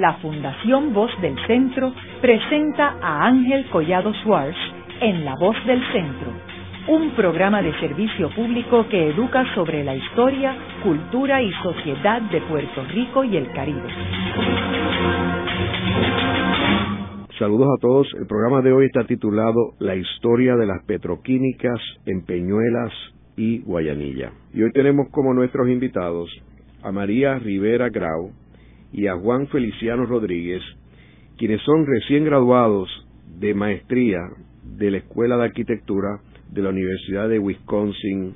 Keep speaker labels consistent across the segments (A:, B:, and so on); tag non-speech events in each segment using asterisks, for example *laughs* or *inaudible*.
A: la Fundación Voz del Centro presenta a Ángel Collado Suárez en La Voz del Centro, un programa de servicio público que educa sobre la historia, cultura y sociedad de Puerto Rico y el Caribe.
B: Saludos a todos. El programa de hoy está titulado La historia de las petroquímicas en Peñuelas y Guayanilla. Y hoy tenemos como nuestros invitados a María Rivera Grau y a Juan Feliciano Rodríguez, quienes son recién graduados de maestría de la Escuela de Arquitectura de la Universidad de Wisconsin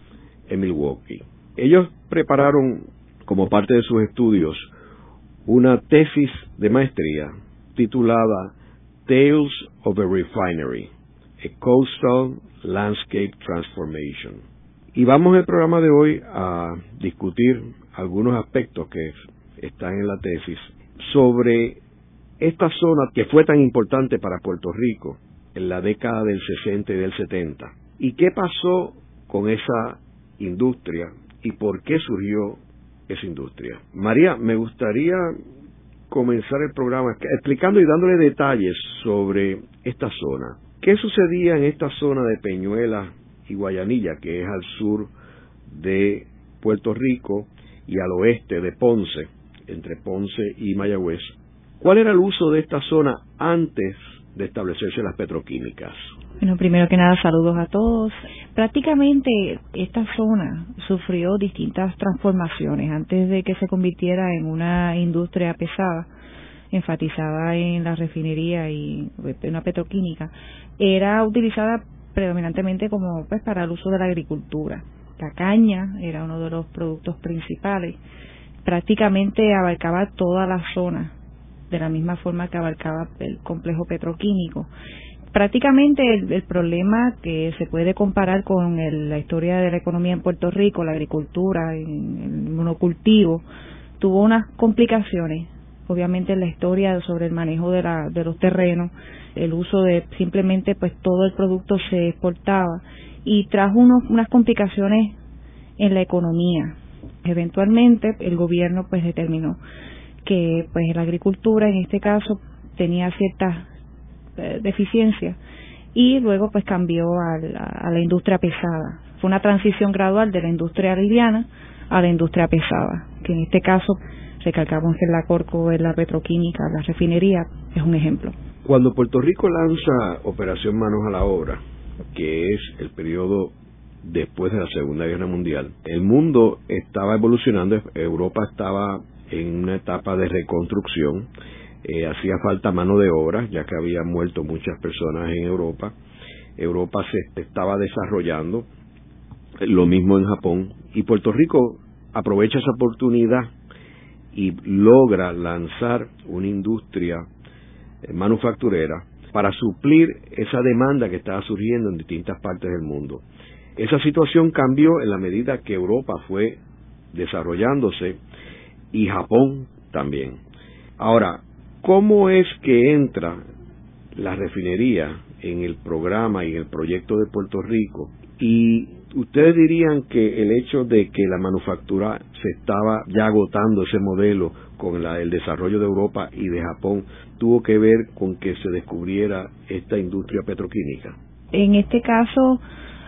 B: en Milwaukee. Ellos prepararon como parte de sus estudios una tesis de maestría titulada Tales of a Refinery, a Coastal Landscape Transformation. Y vamos el programa de hoy a discutir algunos aspectos que están en la tesis sobre esta zona que fue tan importante para Puerto Rico en la década del 60 y del 70. ¿Y qué pasó con esa industria y por qué surgió esa industria? María, me gustaría comenzar el programa explicando y dándole detalles sobre esta zona. ¿Qué sucedía en esta zona de Peñuela y Guayanilla, que es al sur de Puerto Rico y al oeste de Ponce, entre Ponce y Mayagüez? ¿Cuál era el uso de esta zona antes de establecerse las petroquímicas?
C: Bueno, primero que nada, saludos a todos. Prácticamente esta zona sufrió distintas transformaciones antes de que se convirtiera en una industria pesada, enfatizada en la refinería y una petroquímica. Era utilizada predominantemente como pues para el uso de la agricultura. La caña era uno de los productos principales. Prácticamente abarcaba toda la zona, de la misma forma que abarcaba el complejo petroquímico prácticamente el, problema que se puede comparar con la historia de la economía en Puerto Rico, la agricultura, el, el monocultivo, tuvo unas complicaciones, obviamente en la historia sobre el manejo de, la, de los terrenos, el uso de simplemente pues todo el producto se exportaba y trajo unos, unas complicaciones en la economía. Eventualmente el gobierno pues determinó que pues la agricultura en este caso tenía ciertas eh, deficiencia y luego pues cambió a la, industria pesada. Fue una transición gradual de la industria liviana a la industria pesada, que en este caso recalcamos que la Corco es la petroquímica, la refinería, es un ejemplo.
B: Cuando Puerto Rico lanza Operación Manos a la Obra, que es el periodo después de la Segunda Guerra Mundial, el mundo estaba evolucionando, Europa estaba en una etapa de reconstrucción, eh, hacía falta mano de obra, ya que habían muerto muchas personas en Europa. Europa se estaba desarrollando, lo mismo en Japón, y Puerto Rico aprovecha esa oportunidad y logra lanzar una industria eh, manufacturera para suplir esa demanda que estaba surgiendo en distintas partes del mundo. Esa situación cambió en la medida que Europa fue desarrollándose y Japón también. Ahora, ¿Cómo es que entra la refinería en el programa y en el proyecto de Puerto Rico? Y ustedes dirían que el hecho de que la manufactura se estaba ya agotando ese modelo con el desarrollo de Europa y de Japón tuvo que ver con que se descubriera esta industria petroquímica.
C: En este caso,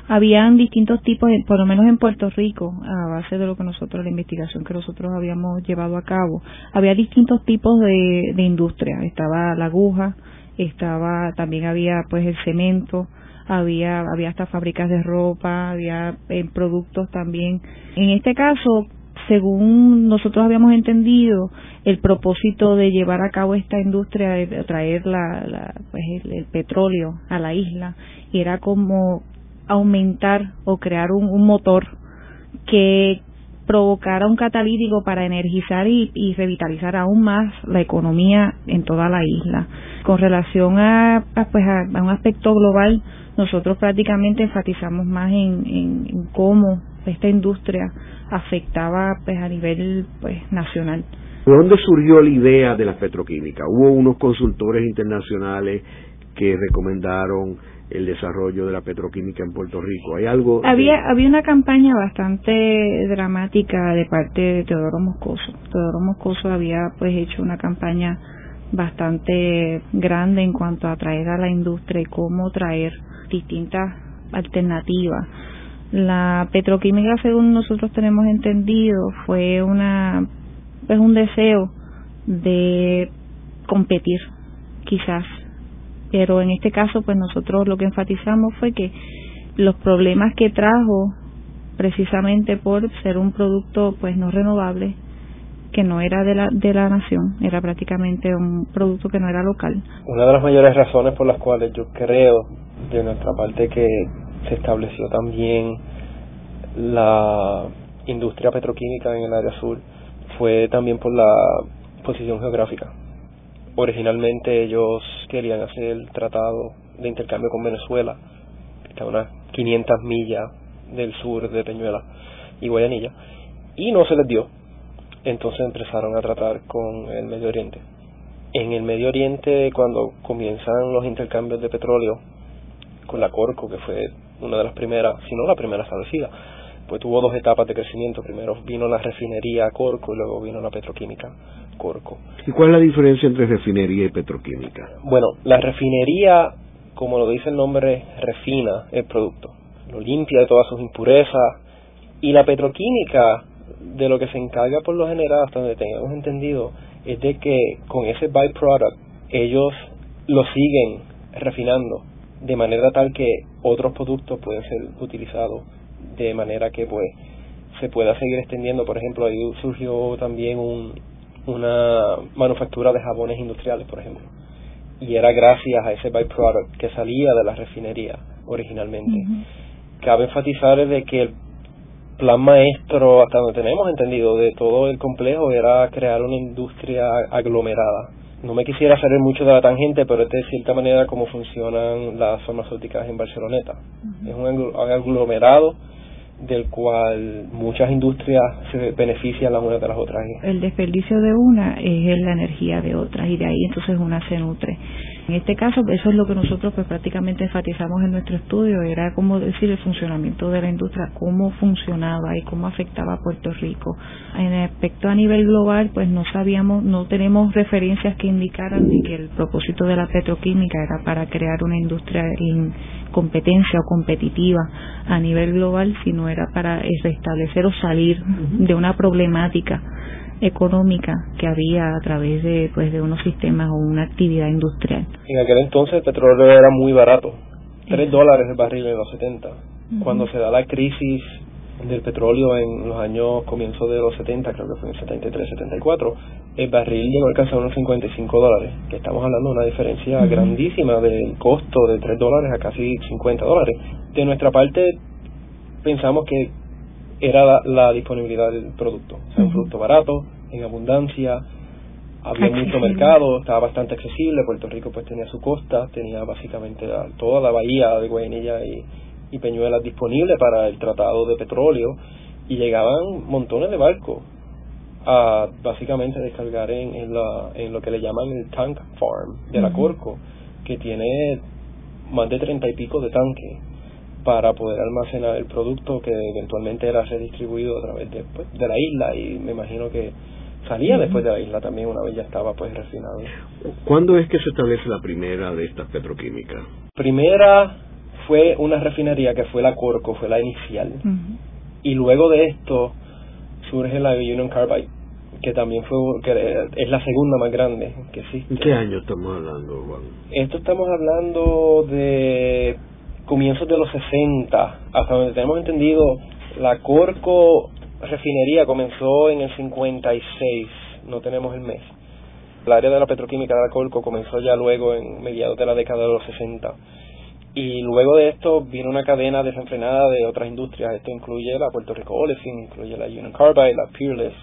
C: habían distintos tipos, por lo menos en Puerto Rico, a base de lo que nosotros, la investigación que nosotros habíamos llevado a cabo, había distintos tipos de, de industria. Estaba la aguja, estaba, también había pues el cemento, había, había hasta fábricas de ropa, había eh, productos también. En este caso, según nosotros habíamos entendido, el propósito de llevar a cabo esta industria, de traer la, la pues el, petróleo a la isla, era como aumentar o crear un, motor que provocara un catalítico para energizar y, revitalizar aún más la economía en toda la isla. Con relación a, pues a, un aspecto global, nosotros prácticamente enfatizamos más en, en, cómo esta industria afectaba pues a nivel pues nacional.
B: ¿De dónde surgió la idea de la petroquímica? Hubo unos consultores internacionales que recomendaron el desarrollo de la petroquímica en Puerto Rico. ¿Hay algo?
C: Había, había una campaña bastante dramática de parte de Teodoro Moscoso. Teodoro Moscoso había pues hecho una campaña bastante grande en cuanto a traer a la industria y cómo traer distintas alternativas. La petroquímica, según nosotros tenemos entendido, fue una es un deseo de competir, quizás, pero en este caso, pues nosotros lo que enfatizamos fue que los problemas que trajo precisamente por ser un producto pues no renovable que no era de la, de la nación, era prácticamente un producto que no era local.
D: Una de las mayores razones por las cuales yo creo de nuestra parte que se estableció también la industria petroquímica en el área sur fue también por la posición geográfica. Originalmente ellos querían hacer el tratado de intercambio con Venezuela, que está a unas 500 millas del sur de Peñuela y Guayanilla, y no se les dio entonces empezaron a tratar con el Medio Oriente. En el Medio Oriente, cuando comienzan los intercambios de petróleo con la Corco, que fue una de las primeras, si no la primera establecida, pues tuvo dos etapas de crecimiento. Primero vino la refinería Corco y luego vino la petroquímica Corco.
B: ¿Y cuál es la diferencia entre refinería y petroquímica?
D: Bueno, la refinería, como lo dice el nombre, refina el producto, lo limpia de todas sus impurezas. Y la petroquímica de lo que se encarga por lo general, hasta donde tengamos entendido, es de que con ese byproduct ellos lo siguen refinando de manera tal que otros productos pueden ser utilizados de manera que pues se pueda seguir extendiendo. Por ejemplo, ahí surgió también un, una manufactura de jabones industriales, por ejemplo. Y era gracias a ese byproduct que salía de la refinería originalmente. Cabe enfatizar de que el plan maestro, hasta donde tenemos entendido, de todo el complejo era crear una industria aglomerada. No me quisiera salir mucho de la tangente, pero es de cierta manera como funcionan las farmacéuticas en Barceloneta. Es un aglomerado del cual muchas industrias se benefician las unas de las otras.
C: El desperdicio de una es la energía de otras y de ahí entonces una se nutre. En este caso, eso es lo que nosotros pues prácticamente enfatizamos en nuestro estudio, era como decir el funcionamiento de la industria, cómo funcionaba y cómo afectaba a Puerto Rico. En aspecto a nivel global, pues no sabíamos, no tenemos referencias que indicaran que el propósito de la petroquímica era para crear una industria en competencia o competitiva a nivel global, sino era para establecer o salir de una problemática económica que había a través de pues de unos sistemas o una actividad industrial.
D: En aquel entonces el petróleo era muy barato, 3 dólares el barril en los 70. Cuando se da la crisis del petróleo en los años comienzo de los 70, creo que fue en 73, 74, el barril llegó a alcanzar unos 55 dólares, que estamos hablando de una diferencia grandísima del costo de 3 dólares a casi 50 dólares. De nuestra parte, pensamos que era la, disponibilidad del producto. O sea, un producto barato, en abundancia, había mucho mercado, estaba bastante accesible. Puerto Rico pues tenía su costa, tenía básicamente toda la bahía de Guayanilla y, y Peñuelas disponible para el tratado de petróleo y llegaban montones de barcos a básicamente descargar en, en, la, en lo que le llaman el tank farm de la Corco, que tiene más de treinta y pico de tanques para poder almacenar el producto que eventualmente era redistribuido a través de, pues, de la isla y me imagino que salía después de la isla también una vez ya estaba pues refinado.
B: ¿Cuándo es que se establece la primera de estas petroquímicas?
D: Primera fue una refinería que fue la Corco, fue la inicial. Y luego de esto surge la Union Carbide, que también fue que es la segunda más grande que existe.
B: ¿En qué año estamos hablando, Juan?
D: Esto estamos hablando de comienzos de los 60, hasta donde tenemos entendido, la Corco refinería comenzó en el 56, no tenemos el mes. El área de la petroquímica de la Corco comenzó ya luego en mediados de la década de los 60. Y luego de esto vino una cadena desenfrenada de otras industrias. Esto incluye la Puerto Rico Olefin, incluye la Union Carbide, la Peerless,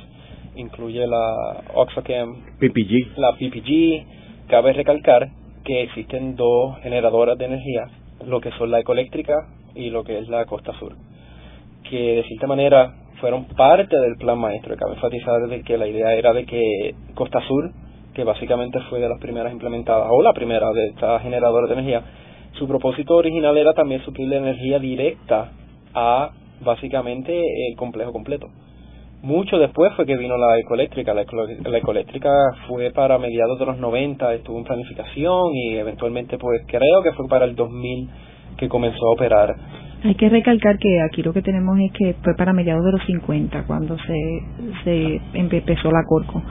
D: incluye la Oxochem,
B: PPG.
D: la PPG. Cabe recalcar que existen dos generadoras de energía lo que son la ecoeléctrica y lo que es la Costa Sur, que de cierta manera fueron parte del plan maestro. Cabe enfatizar de que la idea era de que Costa Sur, que básicamente fue de las primeras implementadas, o la primera de estas generadoras de energía, su propósito original era también suplir energía directa a básicamente el complejo completo. Mucho después fue que vino la ecoeléctrica. La, ecoeléctrica fue para mediados de los 90, estuvo en planificación y eventualmente pues creo que fue para el 2000 que comenzó a operar.
C: Hay que recalcar que aquí lo que tenemos es que fue para mediados de los 50 cuando se, se empezó la Corco.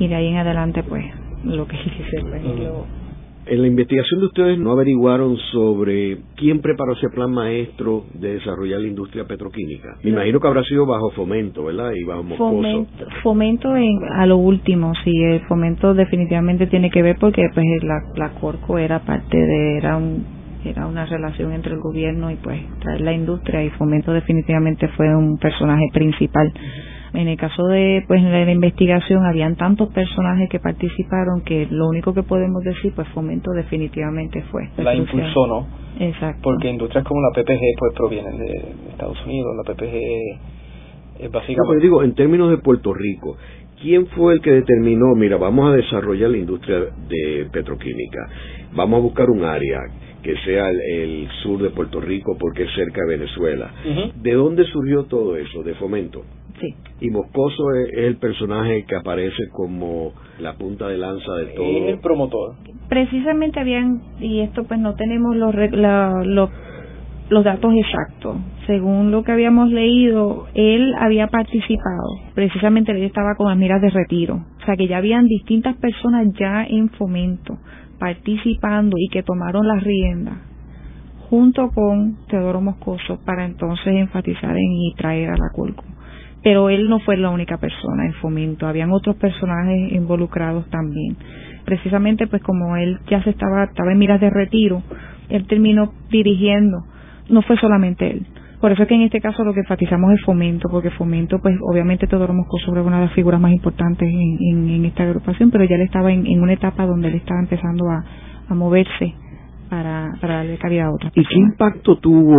C: Y de ahí en adelante pues lo que *laughs* se
B: en la investigación de ustedes no averiguaron sobre quién preparó ese plan maestro de desarrollar la industria petroquímica. Me imagino que habrá sido bajo fomento, ¿verdad? Y bajo
C: Fomento, fomento en, a lo último, sí, el fomento definitivamente tiene que ver porque pues la, la Corco era parte de, era un era una relación entre el gobierno y pues la industria y fomento definitivamente fue un personaje principal en el caso de pues la investigación habían tantos personajes que participaron que lo único que podemos decir pues fomento definitivamente fue
D: la impulsó no
C: exacto
D: porque industrias como la PPG pues provienen de Estados Unidos la PPG es básicamente
B: digo en términos de Puerto Rico ¿Quién fue el que determinó, mira, vamos a desarrollar la industria de petroquímica, vamos a buscar un área que sea el, sur de Puerto Rico porque es cerca de Venezuela? ¿De dónde surgió todo eso? ¿De fomento? Y Moscoso es, el personaje que aparece como la punta de lanza de todo.
D: Es el promotor.
C: Precisamente habían, y esto pues no tenemos los, los datos exactos. Según lo que habíamos leído, él había participado, precisamente él estaba con las miras de retiro. O sea que ya habían distintas personas ya en fomento participando y que tomaron las riendas junto con Teodoro Moscoso para entonces enfatizar en y traer a la Colco pero él no fue la única persona en fomento, habían otros personajes involucrados también. Precisamente pues como él ya se estaba, estaba en miras de retiro, él terminó dirigiendo, no fue solamente él. Por eso es que en este caso lo que enfatizamos es fomento, porque fomento, pues obviamente Teodoro Moscoso era una de las figuras más importantes en, en, esta agrupación, pero ya él estaba en, en, una etapa donde él estaba empezando a, a moverse para, para darle cabida a otras
B: ¿Y qué impacto tuvo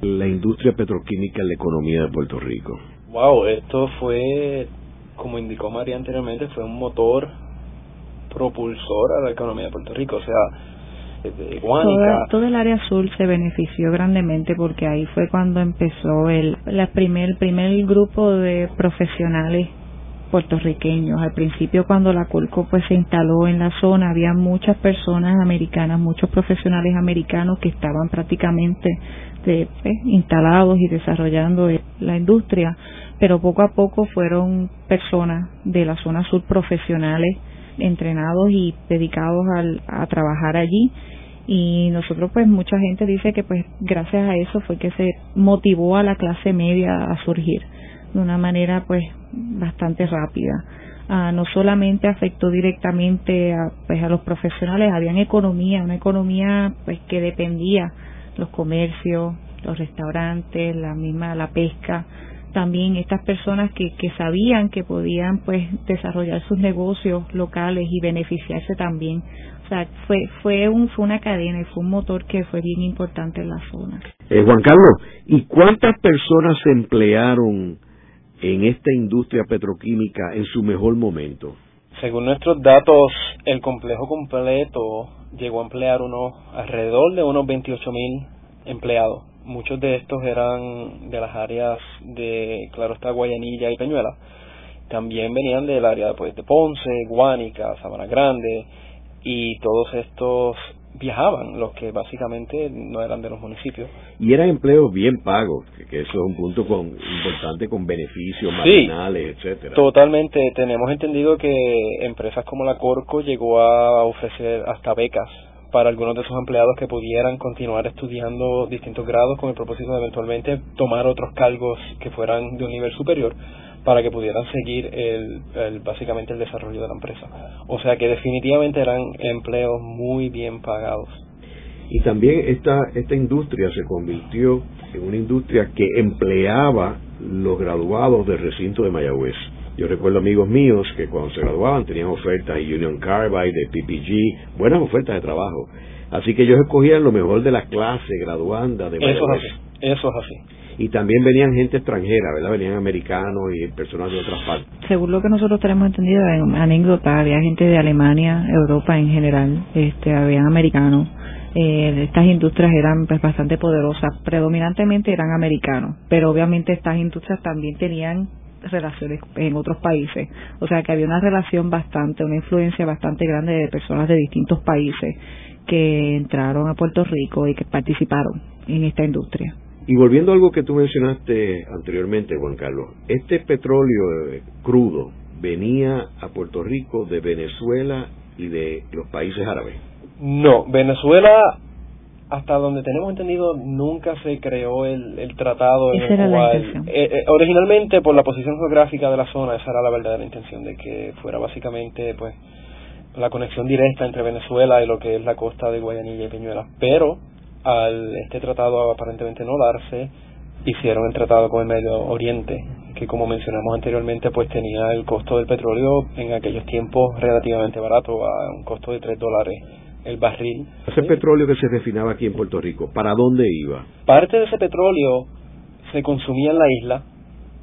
B: la industria petroquímica en la economía de Puerto Rico?
D: Wow, esto fue, como indicó María anteriormente, fue un motor propulsor a la economía de Puerto Rico. O sea,
C: Guánica. Todo, el área azul se benefició grandemente porque ahí fue cuando empezó el la primer, primer grupo de profesionales puertorriqueños. Al principio cuando la Colco pues se instaló en la zona había muchas personas americanas, muchos profesionales americanos que estaban prácticamente de, pues, instalados y desarrollando la industria pero poco a poco fueron personas de la zona sur profesionales entrenados y dedicados al, a trabajar allí y nosotros pues mucha gente dice que pues gracias a eso fue que se motivó a la clase media a surgir de una manera pues bastante rápida. Ah, no solamente afectó directamente a pues a los profesionales habían economía una economía pues que dependía los comercios los restaurantes la misma la pesca. También estas personas que, que sabían que podían pues desarrollar sus negocios locales y beneficiarse también. O sea fue fue un fue una cadena y fue un motor que fue bien importante en la zona.
B: Eh, Juan Carlos y cuántas personas se emplearon en esta industria petroquímica en su mejor momento
D: según nuestros datos el complejo completo llegó a emplear unos alrededor de unos 28 mil empleados muchos de estos eran de las áreas de, claro está, Guayanilla y Peñuela. También venían del área pues, de Ponce, Guánica, Sabana Grande, y todos estos viajaban, los que básicamente no eran de los municipios.
B: Y eran empleos bien pagos, que, eso es un punto con, importante con beneficios marginales, etcétera.
D: Totalmente, tenemos entendido que empresas como la Corco llegó a ofrecer hasta becas para algunos de sus empleados que pudieran continuar estudiando distintos grados con el propósito de eventualmente tomar otros cargos que fueran de un nivel superior para que pudieran seguir el, básicamente el desarrollo de la empresa. O sea que definitivamente eran empleos muy bien pagados.
B: Y también esta, esta industria se convirtió en una industria que empleaba los graduados del recinto de Mayagüez. Yo recuerdo amigos míos que cuando se graduaban tenían ofertas de Union Carbide, de PPG, buenas ofertas de trabajo. Así que ellos escogían lo mejor de la clase graduanda de
D: Eso es así, eso es así.
B: Y también venían gente extranjera, ¿verdad? Venían americanos y personas de otras partes.
C: Según lo que nosotros tenemos entendido, en anécdota, había gente de Alemania, Europa en general, este, habían americanos. Eh, estas industrias eran pues, bastante poderosas, predominantemente eran americanos, pero obviamente estas industrias también tenían relaciones en otros países. O sea que había una relación bastante, una influencia bastante grande de personas de distintos países que entraron a Puerto Rico y que participaron en esta industria.
B: Y volviendo a algo que tú mencionaste anteriormente, Juan Carlos, este petróleo eh, crudo venía a Puerto Rico de Venezuela y de los países árabes.
D: No, Venezuela, hasta donde tenemos entendido, nunca se creó el, el tratado en el cual, eh, eh, originalmente por la posición geográfica de la zona, esa era la verdadera intención de que fuera básicamente, pues, la conexión directa entre Venezuela y lo que es la costa de Guayanilla y Peñuelas. Pero al este tratado aparentemente no darse, hicieron el tratado con el Medio Oriente, que como mencionamos anteriormente, pues tenía el costo del petróleo en aquellos tiempos relativamente barato, a un costo de 3 dólares el barril.
B: Ese petróleo que se refinaba aquí en Puerto Rico, ¿para dónde iba?
D: Parte de ese petróleo se consumía en la isla,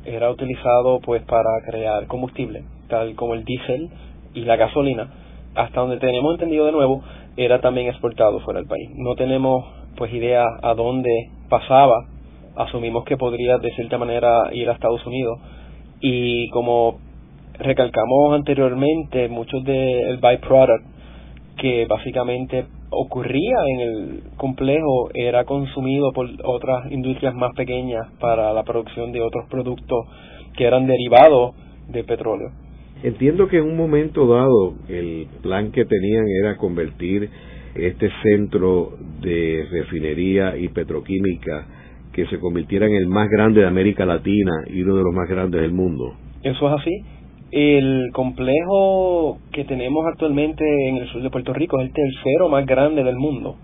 D: era utilizado pues para crear combustible, tal como el diésel y la gasolina. Hasta donde tenemos entendido de nuevo, era también exportado fuera del país. No tenemos pues idea a dónde pasaba, asumimos que podría de cierta manera ir a Estados Unidos y como recalcamos anteriormente, muchos del byproduct que básicamente ocurría en el complejo era consumido por otras industrias más pequeñas para la producción de otros productos que eran derivados de petróleo.
B: Entiendo que en un momento dado el plan que tenían era convertir este centro de refinería y petroquímica que se convirtiera en el más grande de América Latina y uno de los más grandes del mundo.
D: Eso es así. El complejo que tenemos actualmente en el sur de Puerto Rico es el tercero más grande del mundo.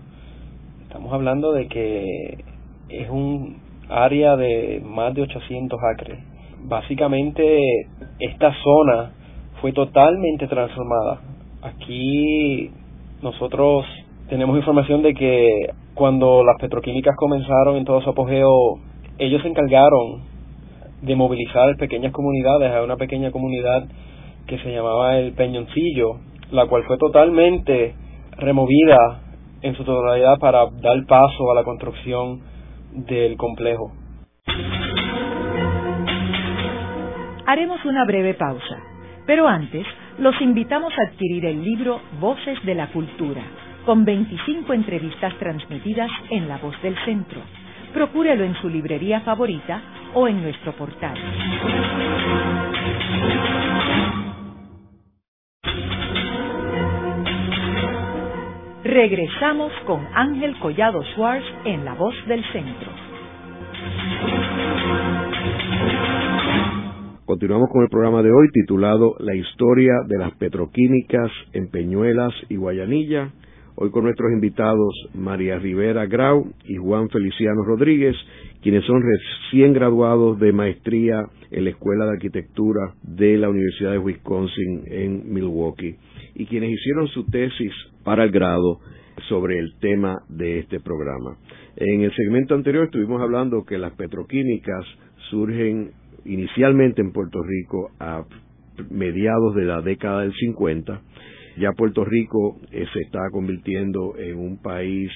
D: Estamos hablando de que es un área de más de 800 acres. Básicamente esta zona fue totalmente transformada. Aquí nosotros tenemos información de que cuando las petroquímicas comenzaron en todo su apogeo, ellos se encargaron de movilizar pequeñas comunidades a una pequeña comunidad que se llamaba el Peñoncillo, la cual fue totalmente removida en su totalidad para dar paso a la construcción del complejo.
A: Haremos una breve pausa, pero antes los invitamos a adquirir el libro Voces de la Cultura con 25 entrevistas transmitidas en La Voz del Centro. Procúrelo en su librería favorita o en nuestro portal. Regresamos con Ángel Collado Schwartz en La Voz del Centro.
B: Continuamos con el programa de hoy titulado La historia de las petroquímicas en Peñuelas y Guayanilla Hoy con nuestros invitados María Rivera Grau y Juan Feliciano Rodríguez, quienes son recién graduados de maestría en la Escuela de Arquitectura de la Universidad de Wisconsin en Milwaukee y quienes hicieron su tesis para el grado sobre el tema de este programa. En el segmento anterior estuvimos hablando que las petroquímicas surgen inicialmente en Puerto Rico a mediados de la década del 50 ya Puerto Rico eh, se está convirtiendo en un país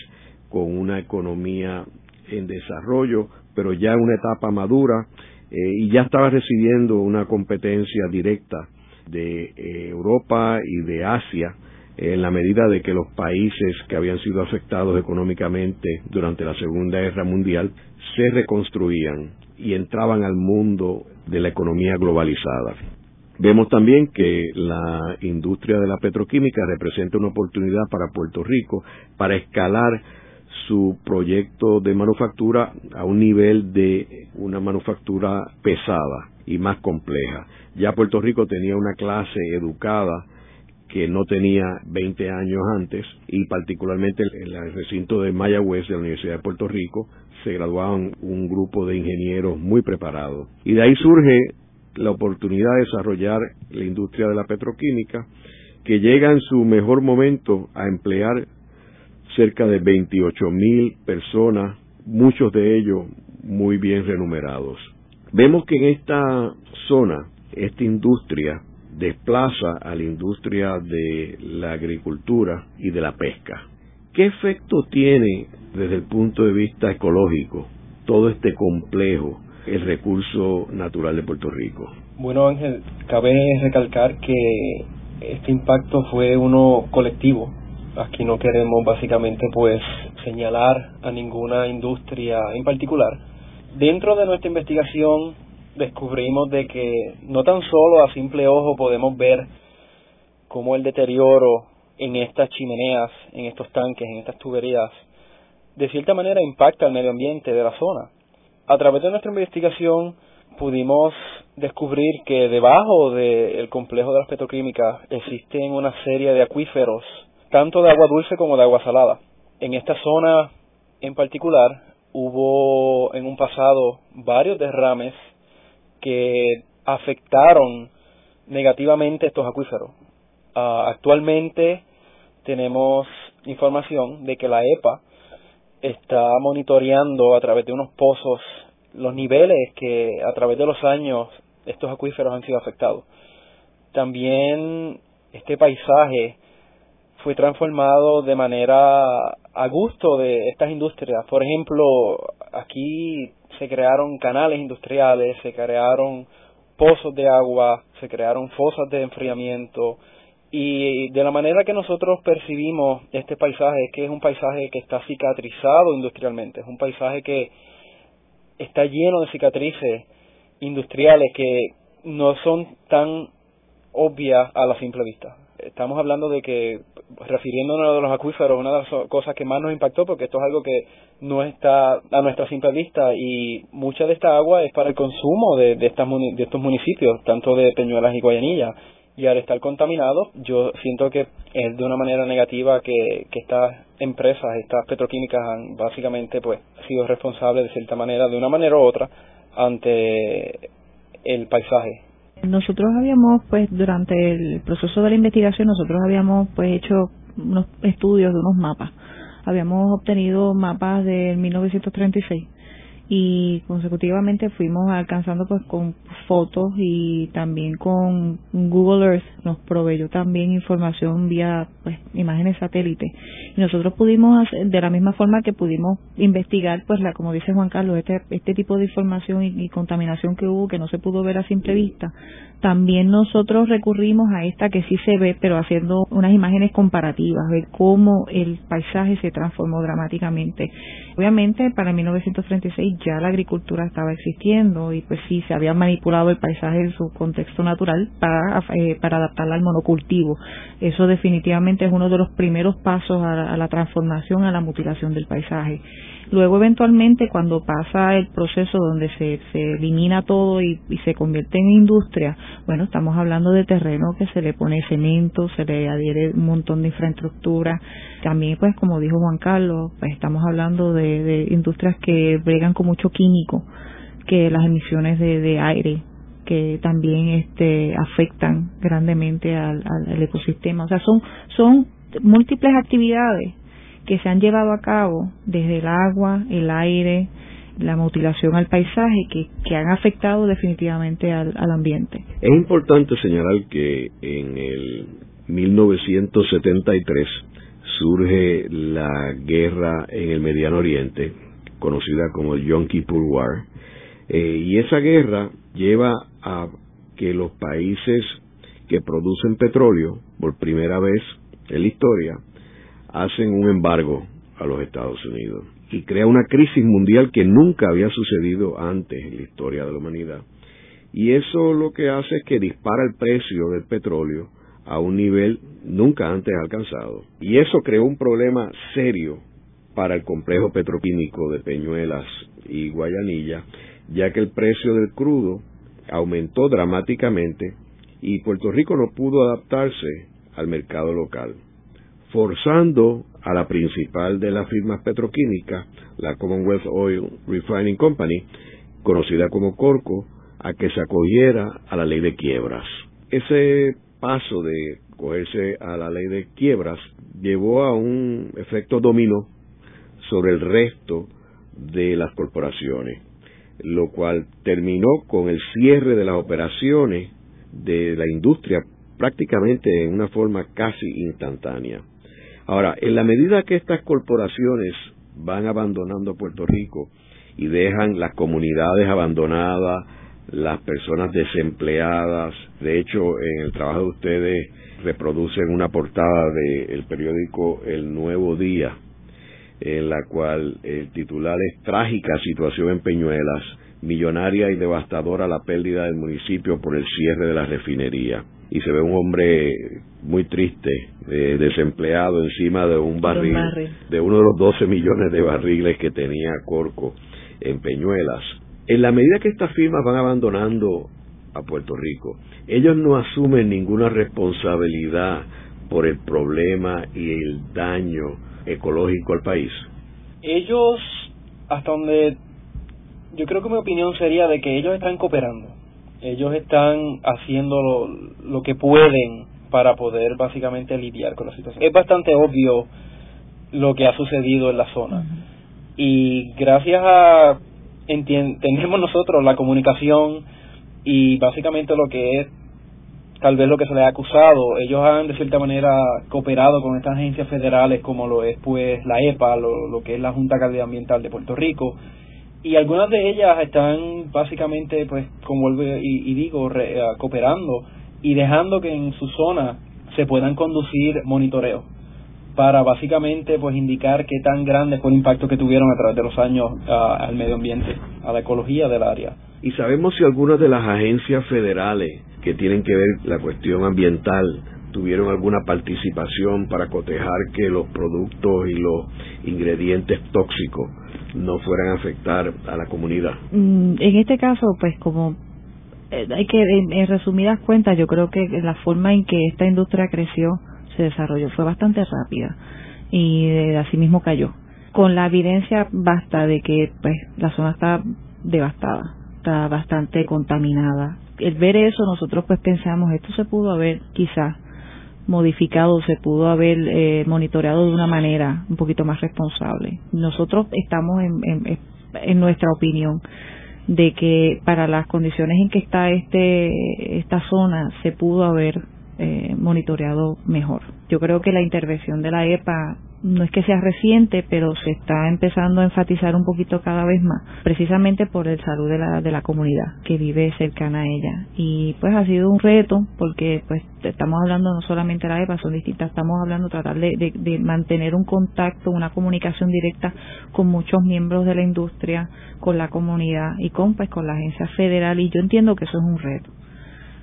B: con una economía en desarrollo, pero ya en una etapa madura eh, y ya estaba recibiendo una competencia directa de eh, Europa y de Asia en la medida de que los países que habían sido afectados económicamente durante la Segunda Guerra Mundial se reconstruían y entraban al mundo de la economía globalizada. Vemos también que la industria de la petroquímica representa una oportunidad para Puerto Rico para escalar su proyecto de manufactura a un nivel de una manufactura pesada y más compleja. Ya Puerto Rico tenía una clase educada que no tenía 20 años antes y particularmente en el recinto de Mayagüez de la Universidad de Puerto Rico se graduaban un grupo de ingenieros muy preparados. Y de ahí surge la oportunidad de desarrollar la industria de la petroquímica, que llega en su mejor momento a emplear cerca de 28 mil personas, muchos de ellos muy bien remunerados. Vemos que en esta zona, esta industria desplaza a la industria de la agricultura y de la pesca. ¿Qué efecto tiene desde el punto de vista ecológico todo este complejo el recurso natural de Puerto Rico.
D: Bueno, Ángel, cabe recalcar que este impacto fue uno colectivo. Aquí no queremos básicamente pues señalar a ninguna industria en particular. Dentro de nuestra investigación descubrimos de que no tan solo a simple ojo podemos ver cómo el deterioro en estas chimeneas, en estos tanques, en estas tuberías, de cierta manera impacta el medio ambiente de la zona. A través de nuestra investigación pudimos descubrir que debajo del complejo de las petroquímicas existen una serie de acuíferos, tanto de agua dulce como de agua salada. En esta zona en particular hubo en un pasado varios derrames que afectaron negativamente estos acuíferos. Ah, actualmente tenemos información de que la EPA está monitoreando a través de unos pozos los niveles que a través de los años estos acuíferos han sido afectados. También este paisaje fue transformado de manera a gusto de estas industrias. Por ejemplo, aquí se crearon canales industriales, se crearon pozos de agua, se crearon fosas de enfriamiento y de la manera que nosotros percibimos este paisaje es que es un paisaje que está cicatrizado industrialmente, es un paisaje que está lleno de cicatrices industriales que no son tan obvias a la simple vista. Estamos hablando de que, refiriéndonos a los acuíferos, una de las cosas que más nos impactó, porque esto es algo que no está a nuestra simple vista y mucha de esta agua es para el consumo de, de, estas, de estos municipios, tanto de Peñuelas y Guayanilla. Y al estar contaminado, yo siento que es de una manera negativa que, que estas empresas, estas petroquímicas han básicamente pues sido responsables de cierta manera, de una manera u otra, ante el paisaje.
C: Nosotros habíamos, pues, durante el proceso de la investigación, nosotros habíamos, pues, hecho unos estudios de unos mapas. Habíamos obtenido mapas del 1936 y consecutivamente fuimos alcanzando pues con fotos y también con Google Earth nos proveyó también información vía pues imágenes satélite y nosotros pudimos hacer, de la misma forma que pudimos investigar pues la como dice Juan Carlos este este tipo de información y contaminación que hubo que no se pudo ver a simple vista también nosotros recurrimos a esta que sí se ve, pero haciendo unas imágenes comparativas, ver cómo el paisaje se transformó dramáticamente. Obviamente, para 1936 ya la agricultura estaba existiendo y pues sí se había manipulado el paisaje en su contexto natural para, eh, adaptarla al monocultivo. Eso definitivamente es uno de los primeros pasos a la transformación, a la mutilación del paisaje. Luego, eventualmente, cuando pasa el proceso donde se, se elimina todo y, se convierte en industria, bueno, estamos hablando de terreno que se le pone cemento, se le adhiere un montón de infraestructura. También, pues, como dijo Juan Carlos, pues estamos hablando de, de industrias que bregan con mucho químico, que las emisiones de, de aire que también este afectan grandemente al, al, ecosistema. O sea, son son múltiples actividades que se han llevado a cabo desde el agua, el aire, la mutilación al paisaje que, que han afectado definitivamente al, al ambiente.
B: Es importante señalar que en el 1973 surge la guerra en el Mediano Oriente, conocida como el Yom Kippur War, eh, y esa guerra lleva a que los países que producen petróleo, por primera vez en la historia, hacen un embargo a los Estados Unidos y crea una crisis mundial que nunca había sucedido antes en la historia de la humanidad. Y eso lo que hace es que dispara el precio del petróleo a un nivel nunca antes alcanzado. Y eso creó un problema serio para el complejo petroquímico de Peñuelas y Guayanilla, ya que el precio del crudo aumentó dramáticamente y Puerto Rico no pudo adaptarse al mercado local forzando a la principal de las firmas petroquímicas, la Commonwealth Oil Refining Company, conocida como Corco, a que se acogiera a la ley de quiebras. Ese paso de cogerse a la ley de quiebras llevó a un efecto dominó sobre el resto de las corporaciones, lo cual terminó con el cierre de las operaciones de la industria prácticamente en una forma casi instantánea. Ahora, en la medida que estas corporaciones van abandonando Puerto Rico y dejan las comunidades abandonadas las personas desempleadas. De hecho, en el trabajo de ustedes reproducen una portada del periódico El Nuevo Día, en la cual el titular es Trágica situación en Peñuelas, millonaria y devastadora la pérdida del municipio por el cierre de la refinería. Y se ve un hombre muy triste, eh, desempleado encima de un barril, de uno de los 12 millones de barriles que tenía Corco en Peñuelas. En la medida que estas firmas van abandonando a Puerto Rico, ellos no asumen ninguna responsabilidad por el problema y el daño ecológico al país.
D: Ellos, hasta donde yo creo que mi opinión sería de que ellos están cooperando. Ellos están haciendo lo, que pueden para poder básicamente lidiar con la situación. Es bastante obvio lo que ha sucedido en la zona. Y gracias a, entendemos nosotros, la comunicación y básicamente lo que es tal vez lo que se les ha acusado, ellos han de cierta manera cooperado con estas agencias federales como lo es pues la EPA, lo, lo que es la Junta Ambiental de Puerto Rico, y algunas de ellas están básicamente, pues, como vuelvo y, digo, eh, cooperando y dejando que en su zona se puedan conducir monitoreos para básicamente pues indicar qué tan grande fue el impacto que tuvieron a través de los años al medio ambiente, a la ecología del área.
B: ¿Y sabemos si algunas de las agencias federales que tienen que ver la cuestión ambiental tuvieron alguna participación para cotejar que los productos y los ingredientes tóxicos no fueran a afectar a la comunidad.
C: Mm, en este caso, pues como eh, hay que, en, resumidas cuentas, yo creo que la forma en que esta industria creció, se desarrolló, fue bastante rápida y de, así mismo cayó. Con la evidencia basta de que pues la zona está devastada, está bastante contaminada. El ver eso, nosotros pues pensamos, esto se pudo haber quizás modificado, se pudo haber eh, monitoreado de una manera un poquito más responsable. Nosotros estamos en, en, nuestra opinión de que para las condiciones en que está este esta zona se pudo haber eh, monitoreado mejor. Yo creo que la intervención de la EPA no es que sea reciente, pero se está empezando a enfatizar un poquito cada vez más, precisamente por el salud de la, de la comunidad que vive cercana a ella. Y pues ha sido un reto, porque pues estamos hablando no solamente de la EPA, son distintas, estamos hablando de de, de, mantener un contacto, una comunicación directa con muchos miembros de la industria, con la comunidad y con pues con la agencia federal, y yo entiendo que eso es un reto.